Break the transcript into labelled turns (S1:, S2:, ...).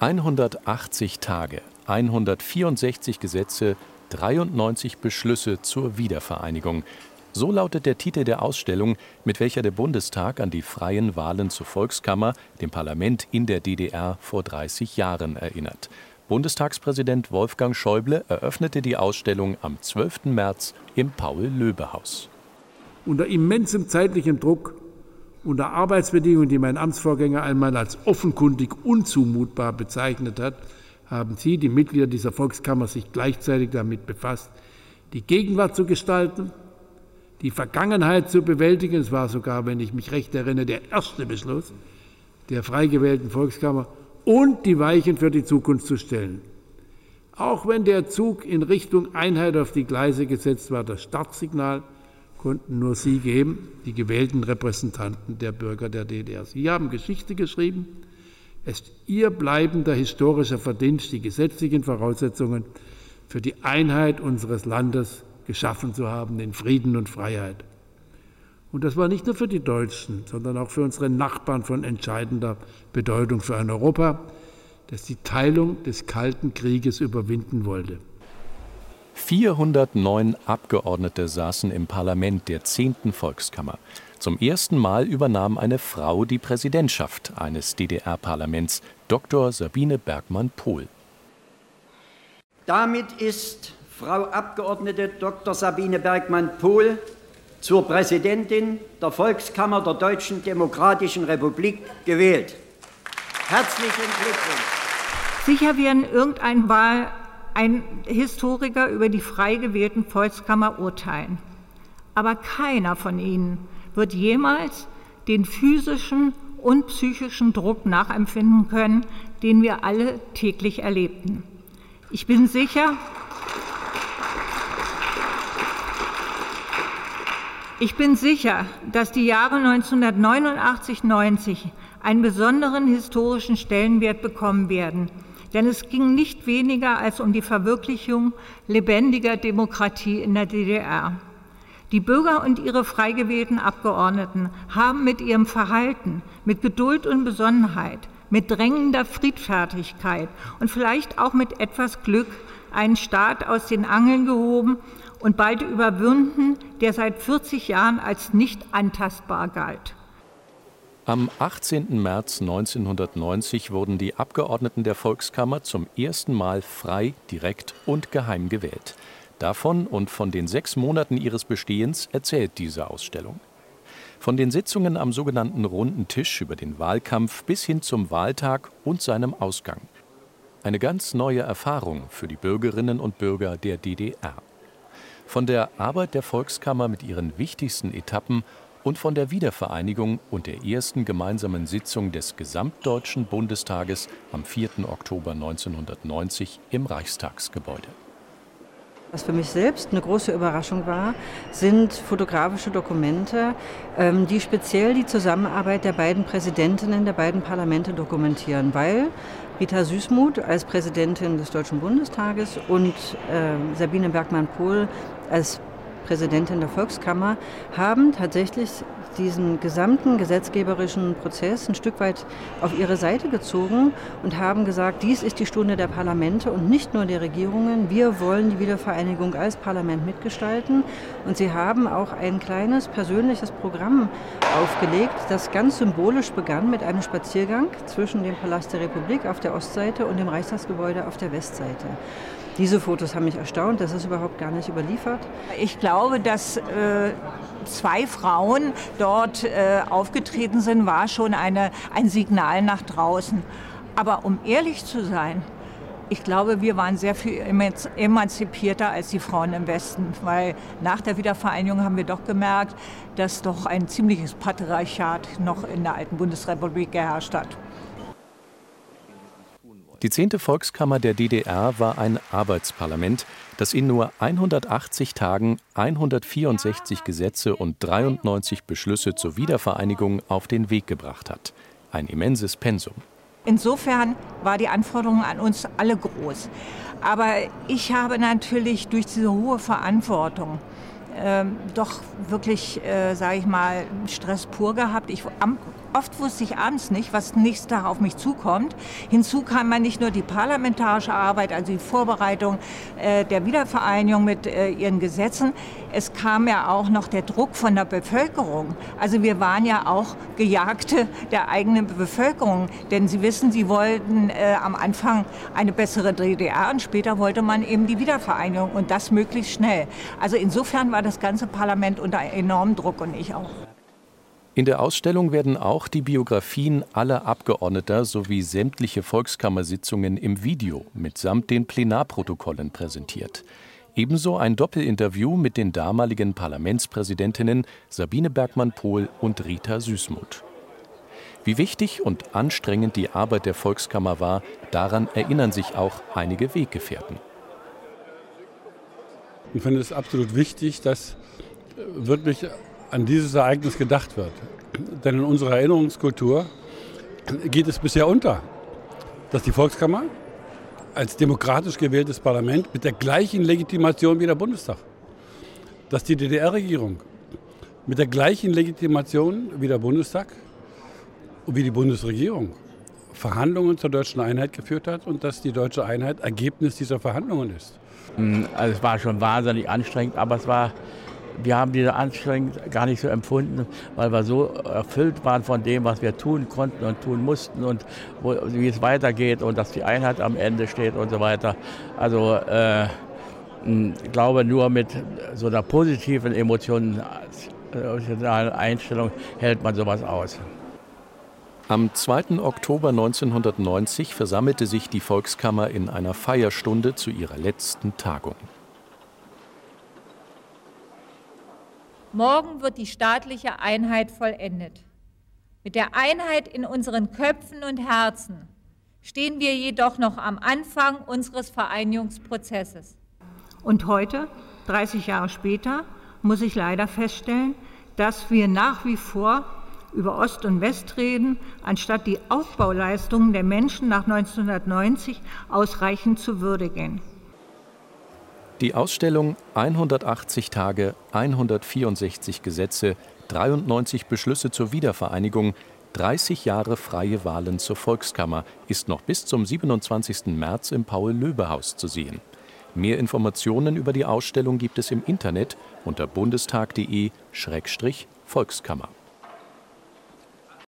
S1: 180 Tage, 164 Gesetze, 93 Beschlüsse zur Wiedervereinigung. So lautet der Titel der Ausstellung, mit welcher der Bundestag an die freien Wahlen zur Volkskammer, dem Parlament in der DDR vor 30 Jahren erinnert. Bundestagspräsident Wolfgang Schäuble eröffnete die Ausstellung am 12. März im Paul-Löbe-Haus.
S2: Unter immensem zeitlichem Druck unter Arbeitsbedingungen, die mein Amtsvorgänger einmal als offenkundig unzumutbar bezeichnet hat, haben Sie, die Mitglieder dieser Volkskammer, sich gleichzeitig damit befasst, die Gegenwart zu gestalten, die Vergangenheit zu bewältigen. Es war sogar, wenn ich mich recht erinnere, der erste Beschluss der frei gewählten Volkskammer und die Weichen für die Zukunft zu stellen. Auch wenn der Zug in Richtung Einheit auf die Gleise gesetzt war, das Startsignal konnten nur Sie geben, die gewählten Repräsentanten der Bürger der DDR. Sie haben Geschichte geschrieben. Es ist Ihr bleibender historischer Verdienst, die gesetzlichen Voraussetzungen für die Einheit unseres Landes geschaffen zu haben, in Frieden und Freiheit. Und das war nicht nur für die Deutschen, sondern auch für unsere Nachbarn von entscheidender Bedeutung für ein Europa, das die Teilung des Kalten Krieges überwinden wollte.
S1: 409 Abgeordnete saßen im Parlament der 10. Volkskammer. Zum ersten Mal übernahm eine Frau die Präsidentschaft eines DDR-Parlaments, Dr. Sabine Bergmann-Pohl.
S3: Damit ist Frau Abgeordnete Dr. Sabine Bergmann-Pohl zur Präsidentin der Volkskammer der Deutschen Demokratischen Republik gewählt. Herzlichen Glückwunsch.
S4: Sicher werden irgendein Wahl ein Historiker über die frei gewählten Volkskammer urteilen. Aber keiner von ihnen wird jemals den physischen und psychischen Druck nachempfinden können, den wir alle täglich erlebten. Ich bin sicher, ich bin sicher, dass die Jahre 1989-90 einen besonderen historischen Stellenwert bekommen werden denn es ging nicht weniger als um die Verwirklichung lebendiger Demokratie in der DDR. Die Bürger und ihre frei gewählten Abgeordneten haben mit ihrem Verhalten, mit Geduld und Besonnenheit, mit drängender Friedfertigkeit und vielleicht auch mit etwas Glück einen Staat aus den Angeln gehoben und bald überwunden, der seit 40 Jahren als nicht antastbar galt.
S1: Am 18. März 1990 wurden die Abgeordneten der Volkskammer zum ersten Mal frei, direkt und geheim gewählt. Davon und von den sechs Monaten ihres Bestehens erzählt diese Ausstellung. Von den Sitzungen am sogenannten Runden Tisch über den Wahlkampf bis hin zum Wahltag und seinem Ausgang. Eine ganz neue Erfahrung für die Bürgerinnen und Bürger der DDR. Von der Arbeit der Volkskammer mit ihren wichtigsten Etappen und von der Wiedervereinigung und der ersten gemeinsamen Sitzung des Gesamtdeutschen Bundestages am 4. Oktober 1990 im Reichstagsgebäude.
S5: Was für mich selbst eine große Überraschung war, sind fotografische Dokumente, ähm, die speziell die Zusammenarbeit der beiden Präsidentinnen der beiden Parlamente dokumentieren, weil Rita Süßmuth als Präsidentin des Deutschen Bundestages und ähm, Sabine Bergmann-Pohl als Präsidentin der Volkskammer, haben tatsächlich diesen gesamten gesetzgeberischen Prozess ein Stück weit auf ihre Seite gezogen und haben gesagt, dies ist die Stunde der Parlamente und nicht nur der Regierungen. Wir wollen die Wiedervereinigung als Parlament mitgestalten. Und sie haben auch ein kleines persönliches Programm aufgelegt, das ganz symbolisch begann mit einem Spaziergang zwischen dem Palast der Republik auf der Ostseite und dem Reichstagsgebäude auf der Westseite. Diese Fotos haben mich erstaunt, das ist überhaupt gar nicht überliefert.
S4: Ich glaube, dass äh, zwei Frauen dort äh, aufgetreten sind, war schon eine, ein Signal nach draußen. Aber um ehrlich zu sein, ich glaube, wir waren sehr viel emanzipierter als die Frauen im Westen, weil nach der Wiedervereinigung haben wir doch gemerkt, dass doch ein ziemliches Patriarchat noch in der alten Bundesrepublik geherrscht hat.
S1: Die 10. Volkskammer der DDR war ein Arbeitsparlament, das in nur 180 Tagen 164 Gesetze und 93 Beschlüsse zur Wiedervereinigung auf den Weg gebracht hat. Ein immenses Pensum.
S4: Insofern war die Anforderung an uns alle groß. Aber ich habe natürlich durch diese hohe Verantwortung äh, doch wirklich, äh, sage ich mal, Stress pur gehabt. Ich, am oft wusste ich abends nicht, was nächsten Tag auf mich zukommt. Hinzu kam man nicht nur die parlamentarische Arbeit, also die Vorbereitung äh, der Wiedervereinigung mit äh, ihren Gesetzen, es kam ja auch noch der Druck von der Bevölkerung. Also wir waren ja auch Gejagte der eigenen Bevölkerung, denn Sie wissen, Sie wollten äh, am Anfang eine bessere DDR und später wollte man eben die Wiedervereinigung und das möglichst schnell. Also insofern war das ganze Parlament unter enormem Druck und ich auch.
S1: In der Ausstellung werden auch die Biografien aller Abgeordneter sowie sämtliche Volkskammersitzungen im Video mitsamt den Plenarprotokollen präsentiert. Ebenso ein Doppelinterview mit den damaligen Parlamentspräsidentinnen Sabine Bergmann-Pohl und Rita Süßmuth. Wie wichtig und anstrengend die Arbeit der Volkskammer war, daran erinnern sich auch einige Weggefährten.
S6: Ich finde es absolut wichtig, dass wirklich an dieses Ereignis gedacht wird. Denn in unserer Erinnerungskultur geht es bisher unter, dass die Volkskammer als demokratisch gewähltes Parlament mit der gleichen Legitimation wie der Bundestag, dass die DDR-Regierung mit der gleichen Legitimation wie der Bundestag und wie die Bundesregierung Verhandlungen zur deutschen Einheit geführt hat und dass die deutsche Einheit Ergebnis dieser Verhandlungen ist.
S7: Also es war schon wahnsinnig anstrengend, aber es war wir haben diese Anstrengung gar nicht so empfunden, weil wir so erfüllt waren von dem, was wir tun konnten und tun mussten und wo, wie es weitergeht und dass die Einheit am Ende steht und so weiter. Also äh, ich glaube, nur mit so einer positiven emotionalen Einstellung hält man sowas aus.
S1: Am 2. Oktober 1990 versammelte sich die Volkskammer in einer Feierstunde zu ihrer letzten Tagung.
S4: Morgen wird die staatliche Einheit vollendet. Mit der Einheit in unseren Köpfen und Herzen stehen wir jedoch noch am Anfang unseres Vereinigungsprozesses. Und heute, 30 Jahre später, muss ich leider feststellen, dass wir nach wie vor über Ost und West reden, anstatt die Aufbauleistungen der Menschen nach 1990 ausreichend zu würdigen.
S1: Die Ausstellung 180 Tage, 164 Gesetze, 93 Beschlüsse zur Wiedervereinigung, 30 Jahre freie Wahlen zur Volkskammer ist noch bis zum 27. März im Paul-Löbe-Haus zu sehen. Mehr Informationen über die Ausstellung gibt es im Internet unter bundestag.de-volkskammer.